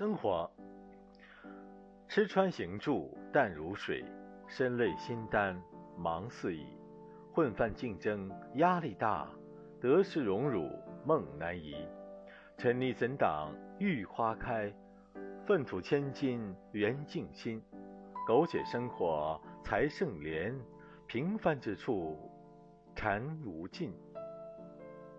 生活，吃穿行住淡如水，身累心担忙似蚁，混饭竞争压力大，得失荣辱梦难移。沉溺怎挡玉花开？粪土千金缘尽心。苟且生活才胜廉，平凡之处禅无尽。